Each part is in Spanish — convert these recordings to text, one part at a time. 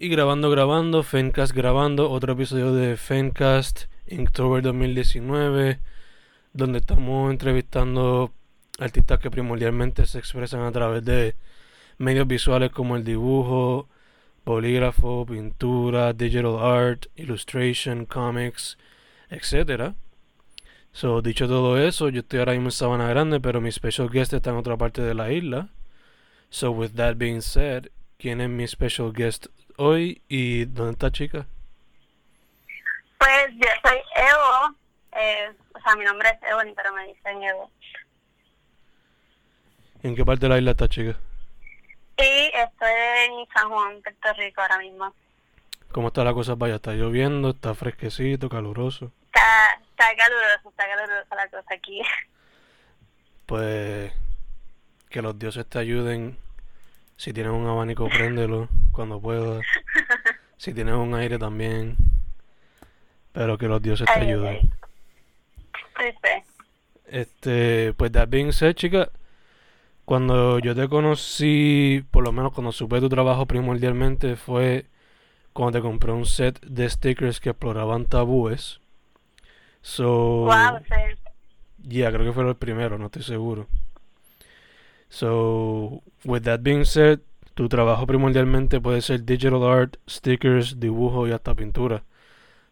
Y grabando, grabando, Fencast grabando, otro episodio de Fencast Inktober 2019, donde estamos entrevistando artistas que primordialmente se expresan a través de medios visuales como el dibujo, polígrafo, pintura, digital art, illustration, comics, etc. So, dicho todo eso, yo estoy ahora mismo en Sabana Grande, pero mi special guest está en otra parte de la isla. So, with that being said, ¿quién es mi special guest hoy y dónde está chica? Pues yo soy Evo, eh, o sea, mi nombre es Evo, pero me dicen Evo. ¿En qué parte de la isla está chica? Y estoy en San Juan, Puerto Rico ahora mismo. ¿Cómo está la cosa vaya? ¿Está lloviendo? ¿Está fresquecito, caluroso? Está, está caluroso, está calurosa la cosa aquí. Pues que los dioses te ayuden. Si tienes un abanico, préndelo cuando puedas. Si tienes un aire también. Pero que los dioses te Ay, ay, ayuden. ay. Sí, sí. Este, pues that being said, chica, cuando yo te conocí, por lo menos cuando supe tu trabajo primordialmente, fue cuando te compré un set de stickers que exploraban tabúes. So, Wow, sí. yeah, creo que fue el primero, no estoy seguro. So, with that being said, tu trabajo primordialmente puede ser digital art, stickers, dibujo y hasta pintura.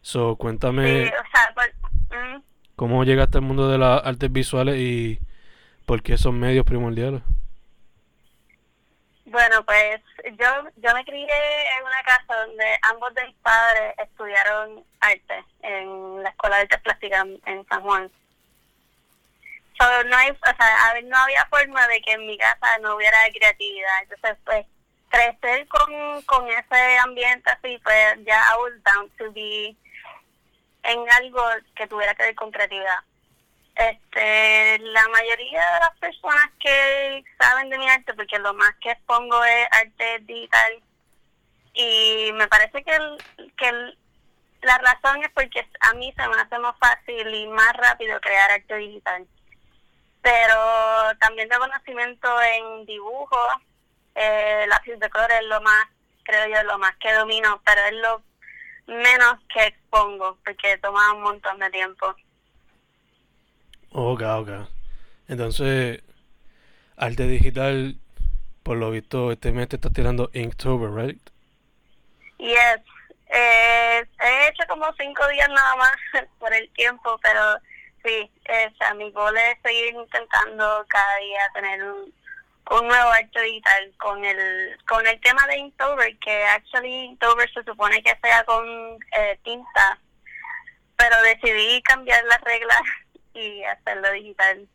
So, cuéntame Sí, o sea, mm, cómo llegaste al mundo de las artes visuales y por qué esos medios primordiales. bueno, pues yo yo me crié en una casa donde ambos de mis padres estudiaron arte en la Escuela de Artes Plásticas en- San Juan. So, no hay, o sea, no había forma de que en mi casa no hubiera creatividad. Entonces, pues, crecer con, con ese ambiente así, pues ya I was down to be en algo que tuviera que ver con creatividad. Este, la mayoría de las personas que saben de mi arte, porque lo más que expongo es arte digital, y me parece que, el, que la razón es porque a mí se me hace más fácil y más rápido crear arte digital. Pero también de conocimiento en dibujo, eh, lápiz de color es lo más, creo yo, lo más que domino, pero es lo menos que expongo, porque toma un montón de tiempo. Ok, ok. Entonces, arte digital, por lo visto, este mes te estás tirando Inktober, right? Yes. Eh, he hecho como cinco días nada más por el tiempo, pero sí, eh, o sea, mi goal es seguir intentando cada día tener un, un nuevo arte digital con el con el tema de Inktober, que actually Inktober se supone que sea con eh, tinta, pero decidí cambiar las reglas y hacerlo digital.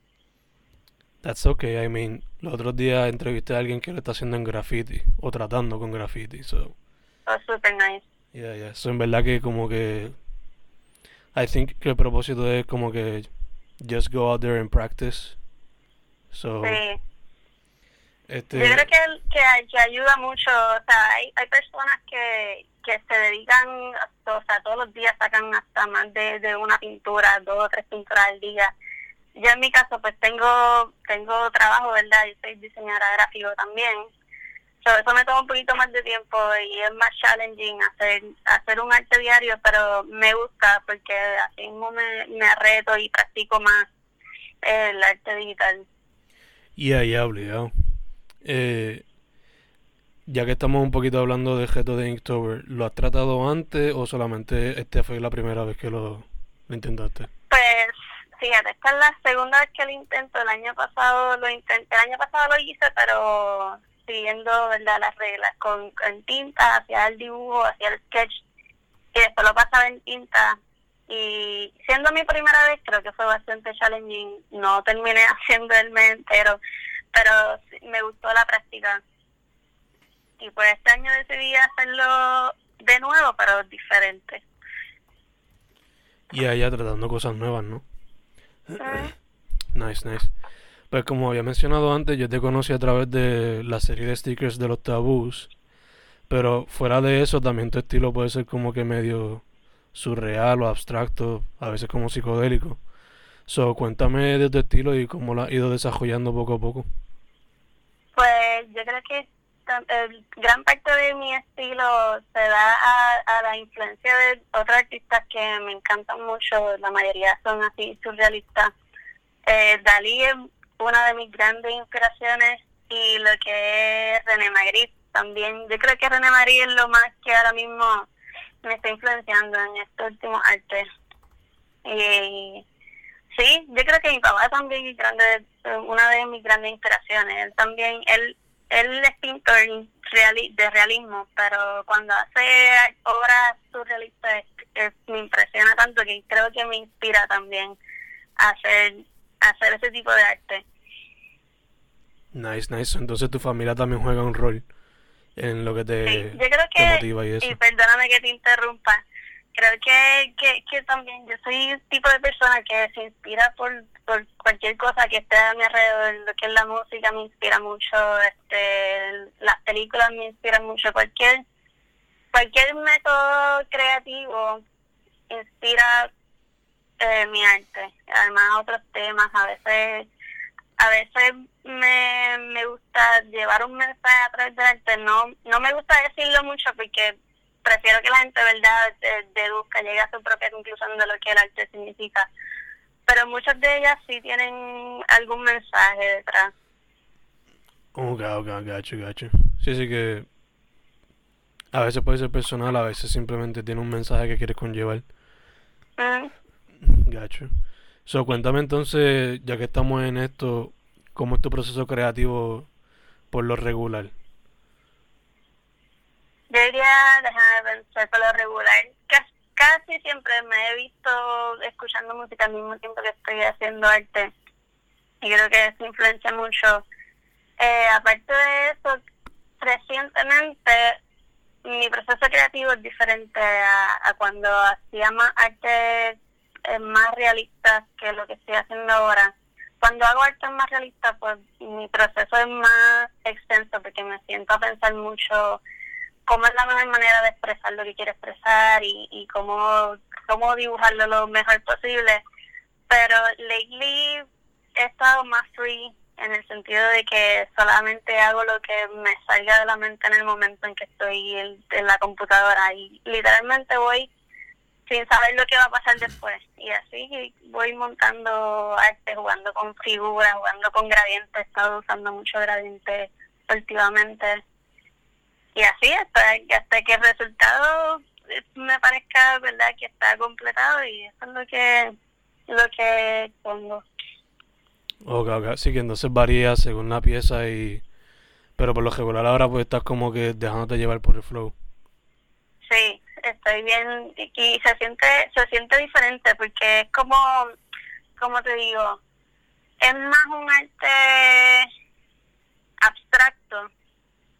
That's okay. I mean, los otros días entrevisté a alguien que lo está haciendo en graffiti, o tratando con graffiti, so... So super nice. Yeah, yeah. So, en verdad que como que... I think que el propósito es como que... Just go out there and practice. So, Sí. Este... Yo creo que, que, que ayuda mucho, o sea, hay, hay personas que, que se dedican, o sea, todos los días sacan hasta más de, de una pintura, dos o tres pinturas al día. Yo en mi caso pues tengo tengo trabajo, ¿verdad? Yo soy diseñadora gráfico también. So, eso me toma un poquito más de tiempo y es más challenging hacer hacer un arte diario, pero me gusta porque así mismo me, me reto y practico más el arte digital. Yeah, yeah, obligado. Eh, ya que estamos un poquito hablando de reto de Inktober, ¿lo has tratado antes o solamente esta fue la primera vez que lo, intentaste? Pues fíjate, esta es la segunda vez que lo intento. El año pasado lo intenté, el año pasado lo hice, pero siguiendo verdad las reglas, con tinta, hacía el dibujo, hacía el sketch y después lo pasaba en tinta. Y siendo mi primera vez, creo que fue bastante challenging. No terminé haciendo el mes entero, pero me gustó la práctica. Y pues este año decidí hacerlo de nuevo, pero diferente. Y allá tratando cosas nuevas, ¿no? Mm. Nice, nice. Pues como había mencionado antes, yo te conocí a través de la serie de stickers de los tabús. Pero fuera de eso, también tu estilo puede ser como que medio surreal o abstracto, a veces como psicodélico. So, cuéntame de tu estilo y cómo lo has ido desarrollando poco a poco. Pues yo creo que el- gran parte de mi estilo se da a, a la influencia de otros artistas que me encantan mucho, la mayoría son así surrealistas. Eh, Dalí es una de mis grandes inspiraciones y lo que es René Magritte también. Yo creo que René Magritte es lo más que ahora mismo me está influenciando en estos últimos artes. Y sí, yo creo que mi papá también es grande, eh, una de mis grandes inspiraciones. Él también, él, él es pintor reali- de realismo, pero cuando hace obras surrealistas me impresiona tanto que creo que me inspira también a hacer, a hacer ese tipo de arte. Nice, nice. Entonces tu familia también juega un rol en lo que te, Sí, yo creo te que, motiva y eso. y perdóname que te interrumpa, creo que, que, que también yo soy el tipo de persona que se inspira por, por cualquier cosa que esté a mi alrededor, lo que es la música me inspira mucho, este las películas me inspiran mucho, cualquier cualquier método creativo inspira eh, mi arte, además otros temas, a veces a veces me, me gusta llevar un mensaje a través del arte, no, no me gusta decirlo mucho porque prefiero que la gente verdad de- deduzca, llegue a su propia conclusión de lo que el arte significa. Pero muchas de ellas sí tienen algún mensaje detrás. Ok, ok, gacho, gacho. Sí, sí que a veces puede ser personal, a veces simplemente tiene un mensaje que quieres conllevar. Mm. Gacho. So, cuéntame entonces, ya que estamos en esto, ¿cómo es tu proceso creativo por lo regular? Yo diría, déjame pensar por lo regular, cas- casi siempre me he visto escuchando música al mismo tiempo que estoy haciendo arte. Y creo que eso influencia mucho. Eh, aparte de eso, recientemente mi proceso creativo es diferente a, a cuando hacía más arte eh, más realista que lo que estoy haciendo ahora. Cuando hago arte más realista, pues mi proceso es más extenso porque me siento a pensar mucho cómo es la mejor manera de expresar lo que quiero expresar y, cómo, cómo dibujarlo lo mejor posible. Pero lately he estado más free en el sentido de que solamente hago lo que me salga de la mente en el momento en que estoy en, la computadora y literalmente voy sin saber lo que va a pasar después. Y así voy montando arte, jugando con figuras, jugando con gradientes. He estado usando mucho gradiente últimamente. Y así hasta, hasta que el resultado eh, me parezca verdad que está completado y eso es lo que lo que pongo. Ok, ok. Sí que entonces varía según la pieza y... Pero por lo regular ahora pues estás como que dejándote llevar por el flow. Sí, estoy bien y se siente se siente diferente porque es como como te digo, es más un arte abstracto,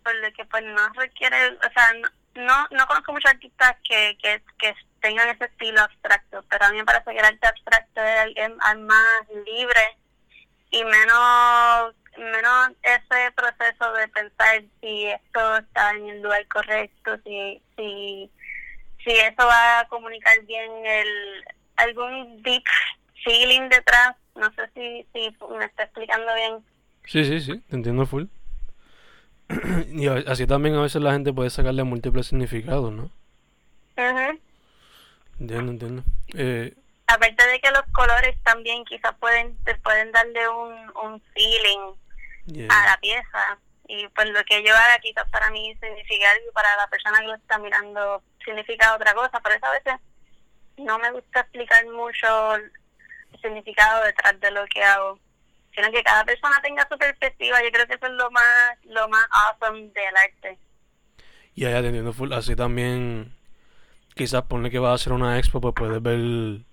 por lo que pues no requiere, o sea, no no, no conozco muchos artistas que, que, que tengan ese estilo abstracto, pero a mí me parece que el arte abstracto es más libre y menos menos ese proceso de pensar si esto está en el lugar correcto, si si si eso va a comunicar bien el algún deep feeling detrás, no sé si si me está explicando bien. Sí, sí, sí, te entiendo full. y así también a veces la gente puede sacarle múltiples significados, ¿no? Ujú. Entiendo, entiendo. Eh, Aparte de que los colores también quizás pueden te pueden darle un, un feeling yeah. a la pieza y pues lo que yo haga quizás para mí significa algo para la persona que lo está mirando significa otra cosa, pero eso a veces no me gusta explicar mucho el significado detrás de lo que hago, sino que cada persona tenga su perspectiva, yo creo que eso es lo más lo más awesome del arte. Ya, ya te entiendo full. Así también, quizás ponle que vas a hacer una expo, pues puedes ver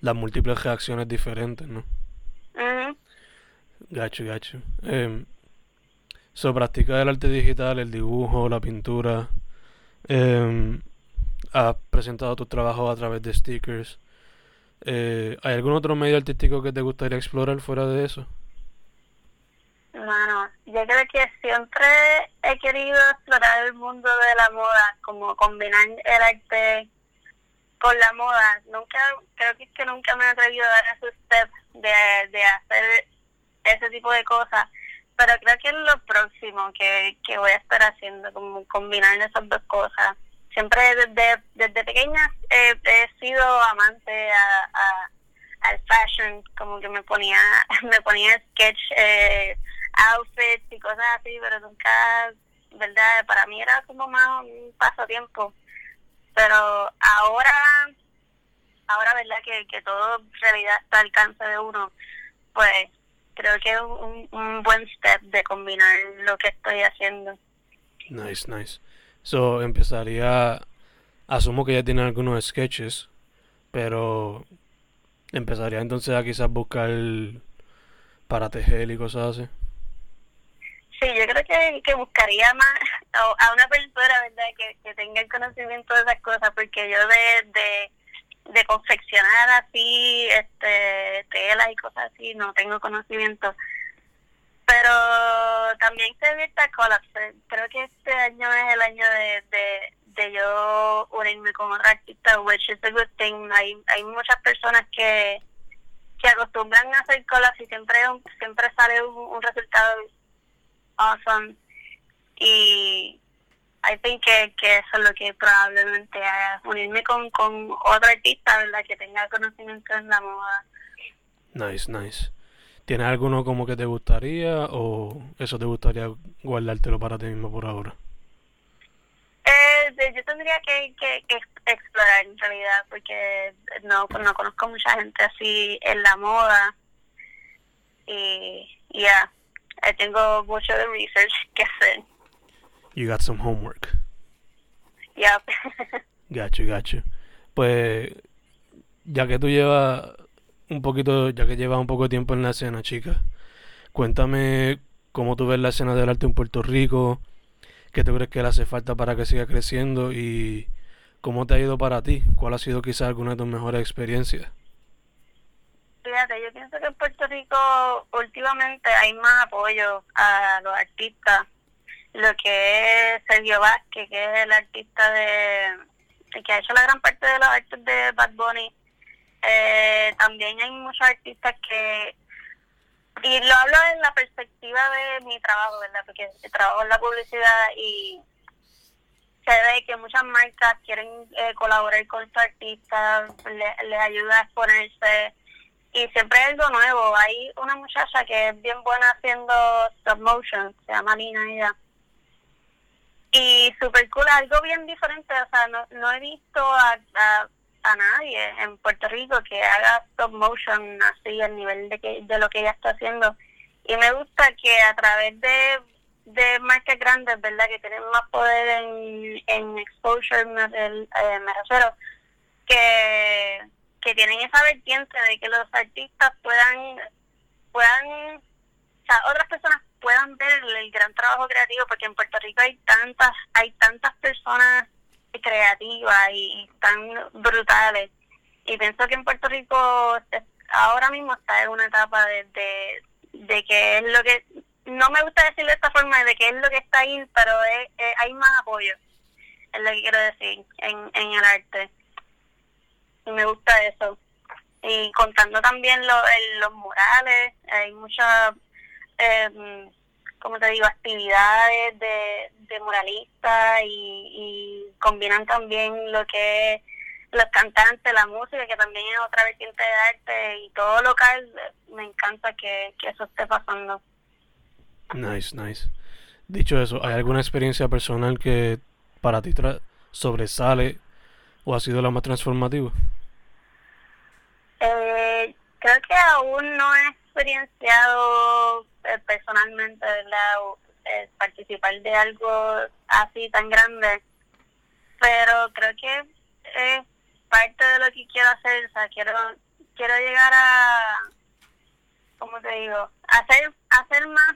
las múltiples reacciones diferentes, ¿no? Gacho, gacho. Eh, so, practica el arte digital, el dibujo, la pintura. Eh, has presentado tus trabajos a través de stickers. Eh, ¿Hay algún otro medio artístico que te gustaría explorar fuera de eso? Bueno, yo creo que siempre he querido explorar el mundo de la moda, como combinar el arte con la moda. Nunca, creo que es que nunca me he atrevido a dar ese step de, de hacer ese tipo de cosas. Pero creo que es lo próximo que, que voy a estar haciendo, como combinar esas dos cosas. Siempre desde, desde pequeña he, sido amante a, al fashion, como que me ponía, me ponía sketch, eh, outfits y cosas así, pero nunca, ¿verdad? Para mí era como más un pasatiempo. Pero ahora, ahora, ¿verdad? Que, que todo realidad está al alcance de uno, pues creo que es un, un buen step de combinar lo que estoy haciendo. Nice, nice. So, empezaría, asumo que ya tiene algunos sketches, pero empezaría entonces a quizás buscar para tejer y cosas así. Sí, yo creo que, que buscaría más a, una persona, ¿verdad?, que, que tenga el conocimiento de esas cosas, porque yo de, de de confeccionar así este telas y cosas así no tengo conocimiento pero también se viste colapse creo que este año es el año de, de, de yo unirme con otra artista which is a good thing hay hay muchas personas que que acostumbran a hacer collabs y siempre siempre sale un, un resultado awesome y I think que, que eso es lo que probablemente haga, unirme con, con otra artista, ¿verdad? Que tenga conocimiento en la moda. Nice, nice. ¿Tienes alguno como que te gustaría o eso te gustaría guardártelo para ti mismo por ahora? Eh, yo tendría que, que, explorar en realidad porque no, no conozco mucha gente así en la moda y ya, tengo mucho de research que hacer. You got some homework. Yep. gacho, gacho. Pues, ya que tú llevas un poquito, ya que llevas un poco de tiempo en la escena, chica, cuéntame cómo tú ves la escena del arte en Puerto Rico, qué te crees que le hace falta para que siga creciendo y cómo te ha ido para ti, cuál ha sido quizás alguna de tus mejores experiencias. Fíjate, yo pienso que en Puerto Rico últimamente hay más apoyo a los artistas lo que es Sergio Vázquez, que es el artista de que ha hecho la gran parte de los artes de Bad Bunny. Eh, también hay muchos artistas que, y lo hablo en la perspectiva de mi trabajo, ¿verdad? Porque trabajo en la publicidad y se ve que muchas marcas quieren eh, colaborar con su artista, les le ayuda a exponerse y siempre hay algo nuevo. Hay una muchacha que es bien buena haciendo stop motion, se llama Lina ella y super cool, algo bien diferente, o sea, no, no he visto a, a, nadie en Puerto Rico que haga stop motion así al nivel de, que, de lo que ella está haciendo. Y me gusta que a través de, de marcas grandes, ¿verdad? Que tienen más poder en, en exposure, me, eh, me refiero, que, que tienen esa vertiente de que los artistas puedan, puedan, o sea, otras personas puedan ver el, gran trabajo creativo, porque en Puerto Rico hay tantas, hay tantas personas creativas y, tan brutales. Y pienso que en Puerto Rico ahora mismo está en una etapa de, de, que es lo que, no me gusta decirlo de esta forma, de que es lo que está ahí, pero hay más apoyo, es lo que quiero decir, en, en el arte. Y me gusta eso. Y contando también lo, los murales, hay muchas eh, como te digo, actividades de, muralistas y, combinan también lo que es los cantantes, la música, que también es otra vertiente de arte y todo local, me encanta que, eso esté pasando. Nice, nice. Dicho eso, ¿hay alguna experiencia personal que para ti sobresale o ha sido la más transformativa? Eh, creo que aún no he experienciado eh, personalmente, ¿verdad? Eh, participar de algo así tan grande, pero creo que es parte de lo que quiero hacer, o sea, quiero, quiero llegar a, ¿cómo te digo? Hacer, hacer más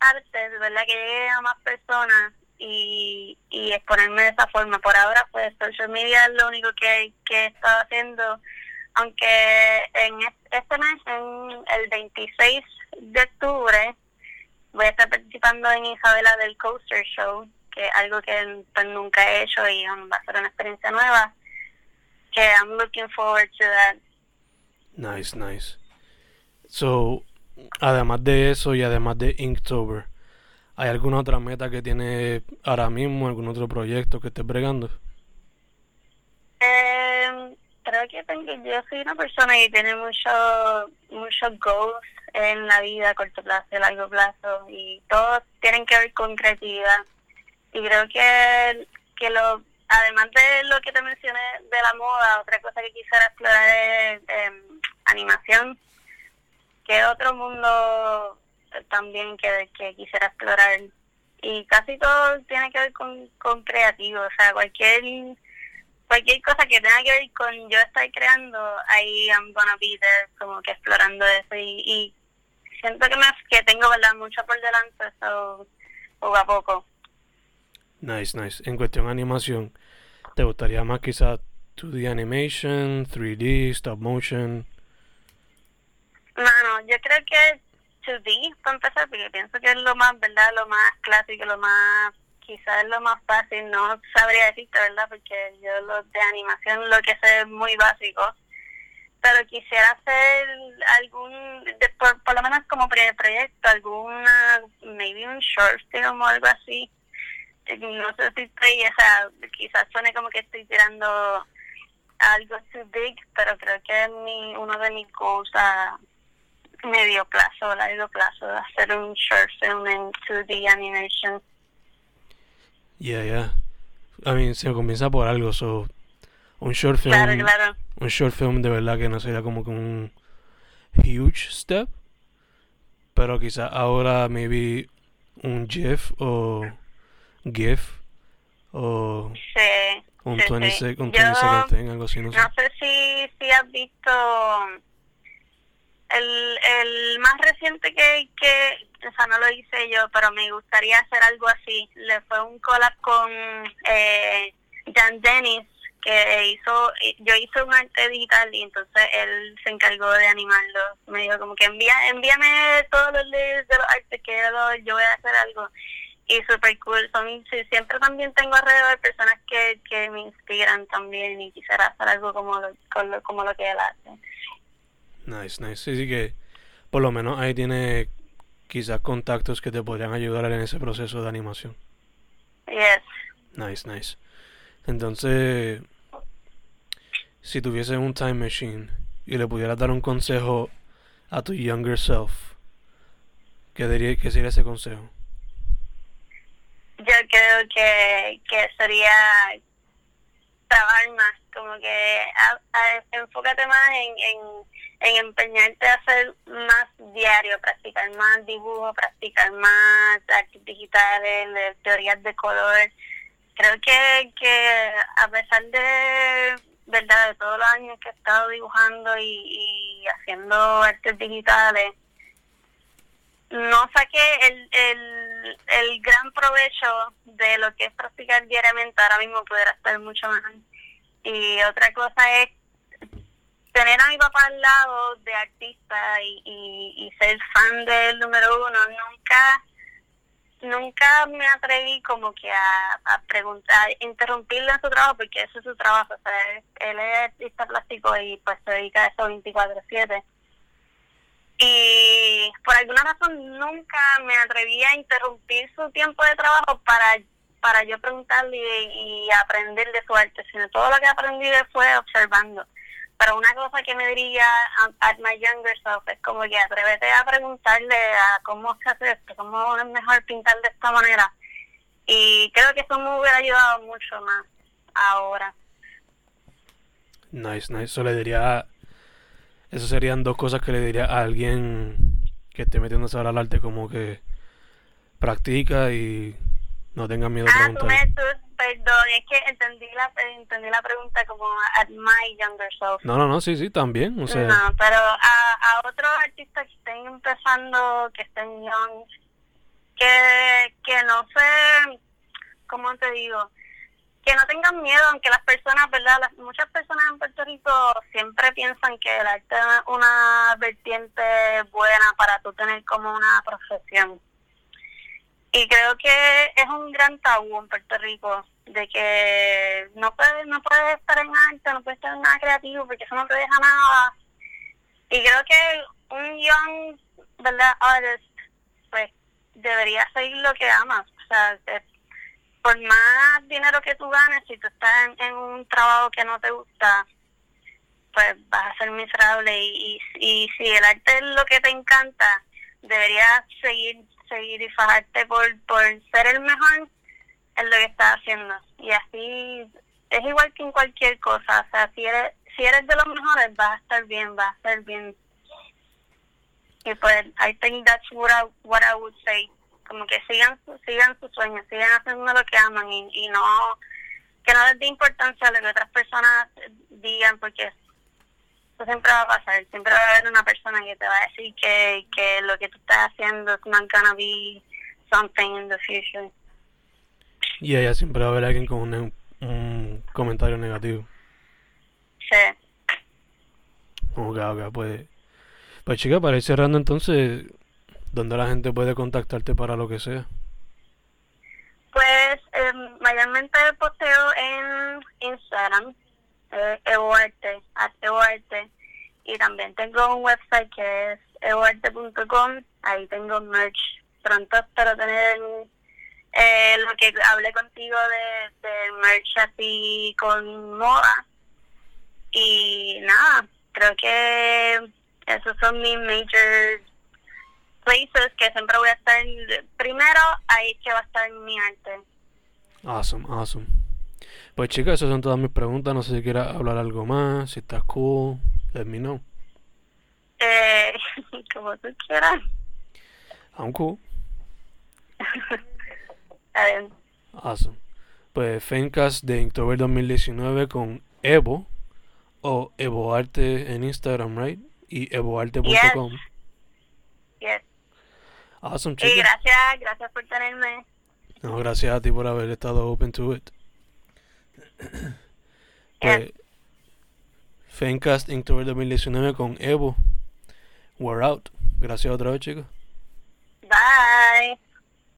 arte, ¿verdad? Que llegue a más personas y, y exponerme de esa forma. Por ahora, pues, social media es lo único que, que he estado haciendo aunque en este mes, en el 26 de octubre, voy a estar participando en Isabela del Coaster Show, que es algo que pues, nunca he hecho y va a ser una experiencia nueva. Que I'm looking forward to that. Nice, nice. So, además de eso y además de Inktober, ¿hay alguna otra meta que tiene ahora mismo, algún otro proyecto que estés bregando? Eh, creo que tengo, yo soy una persona que tiene muchos muchos goals en la vida, a corto plazo, a largo plazo, y todos tienen que ver con creatividad. Y creo que, que lo, además de lo que te mencioné de la moda, otra cosa que quisiera explorar es em, animación, que otro mundo también que, que quisiera explorar. Y casi todo tiene que ver con, con creativo, o sea, cualquier cualquier cosa que tenga que ver con yo estar creando, ahí I'm gonna be there, como que explorando eso y, siento que me que tengo verdad mucho por delante, eso poco a poco. Nice, nice. En cuestión de animación, ¿te gustaría más quizás 2D animation, 3D, stop motion? No, no, yo creo que 2D para empezar, porque pienso que es lo más, ¿verdad? Lo más clásico, lo más quizás es lo más fácil, no sabría decirte, ¿verdad? Porque yo lo de animación lo que sé es muy básico. Pero quisiera hacer algún, por, lo menos como proyecto, alguna, maybe un short film o algo así. No sé si estoy, o sea, quizás suene como que estoy tirando algo too big, pero creo que es mi, uno de mis goals a medio plazo, largo plazo, hacer un short film en 2D animation. Yeah, yeah. I mean, se comienza por algo, so un short film, claro, claro. un short film de verdad que no sería como que un huge step, pero quizás ahora maybe un GIF o GIF o sí, un sí, 20 sí. un Yo, 20 second thing, algo así, no sé. No sé si, si has visto el, el más reciente que, que, o sea, no lo hice yo, pero me gustaría hacer algo así. Le fue un collab con eh, Jan Dennis, que hizo, yo hice un arte digital y entonces él se encargó de animarlo. Me dijo como que envía, envíame todos los links de los artes que yo voy a hacer algo. Y super cool, son, siempre también tengo alrededor personas que, que me inspiran también y quisiera hacer algo como lo, como lo que él hace. Nice, nice. Sí, sí que por lo menos ahí tiene quizás contactos que te podrían ayudar en ese proceso de animación. Yes. Nice, nice. Entonces, si tuvieses un time machine y le pudieras dar un consejo a tu younger self, ¿qué, diría, qué sería ese consejo? Yo creo que, que sería trabajar más, como que enfócate más en, en, en empeñarte a hacer más diario, practicar más dibujo, practicar más artes digitales, teorías de color. Creo que, que a pesar de verdad de todos los años que he estado dibujando y, haciendo artes digitales, no saqué el, el, el gran provecho de lo que es practicar diariamente, ahora mismo pudiera estar mucho más. Y otra cosa es tener a mi papá al lado de artista y, ser fan del número uno, nunca nunca me atreví como que a, a preguntar, interrumpirle en su trabajo, porque eso es su trabajo, o sea, él, es artista plástico y pues se dedica a eso 24/7 y por alguna razón nunca me atreví a interrumpir su tiempo de trabajo para para yo preguntarle y, aprender de su arte, sino todo lo que aprendí fue observando. Pero una cosa que me diría at my younger self es como que atrévete a preguntarle a cómo se hace esto, cómo es mejor pintar de esta manera. Y creo que eso me hubiera ayudado mucho más ahora. Nice, nice. Eso le diría eso serían dos cosas que le diría a alguien que esté metiéndose ahora al arte, como que practica y no tenga miedo a preguntar. Ah, tú me, perdón, es que entendí la, entendí la pregunta como at my younger self. No, no, no, sí, sí, también. O sea, no, pero a, a otros artistas que estén empezando, que estén young, que, que no sé, ¿cómo te digo? que no tengan miedo, aunque las personas, ¿verdad? Las, muchas personas en Puerto Rico siempre piensan que el arte es una vertiente buena para tú tener como una profesión. Y creo que es un gran tabú en Puerto Rico de que no puedes no puedes estar en arte, no puedes estar en nada creativo porque eso no te deja nada. Y creo que un young, ¿verdad? Artist, pues debería seguir lo que amas. O sea, por más dinero que tú ganes, si tú estás en, un trabajo que no te gusta, pues vas a ser miserable. Y, y, y si el arte es lo que te encanta, deberías seguir seguir y fajarte por, por ser el mejor en lo que estás haciendo. Y así es igual que en cualquier cosa. O sea, si eres, si eres de los mejores, vas a estar bien, vas a estar bien. Y pues, I think that's what I, what I would say. Como que sigan, sigan sus sueños, sigan haciendo lo que aman y, y no, que no les dé importancia a lo que otras personas digan, porque siempre va a pasar, siempre va a haber una persona que te va a decir que, que lo que tú estás haciendo es not gonna be something in the future. Y ella siempre va a haber alguien con un, un comentario negativo. Sí. Ok, ok, pues. Pues chica, para ir cerrando entonces, ¿dónde la gente puede contactarte para lo que sea? Pues eh, mayormente posteo en Instagram, eh, Evoarte. Y también tengo un website que es evoarte.com. Ahí tengo merch. Pronto espero tener eh, lo que hablé contigo de, de merch así con moda. Y nada, creo que esos son mis major places que siempre voy a estar. Primero, ahí que va a estar mi arte. Awesome, awesome. Pues chicas, esas son todas mis preguntas. No sé si quieras hablar algo más, si estás cool, let me know. Eh, como tú quieras. I'm cool. Awesome. Pues Fencast de Inktober 2019 con Evo o EvoArte en Instagram, right? Y evoarte.com. Yes. yes. Awesome, chicas. Y gracias, gracias por tenerme. No, gracias a ti por haber estado open to it. pues, Fencast Inktober 2019 con Evo. We're out. Gracias otra vez, chicos. Bye.